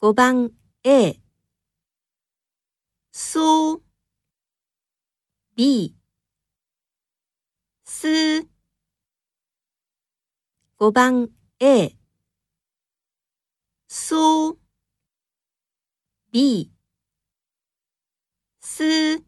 5番 A 苏 B す。5番 A 苏 B す。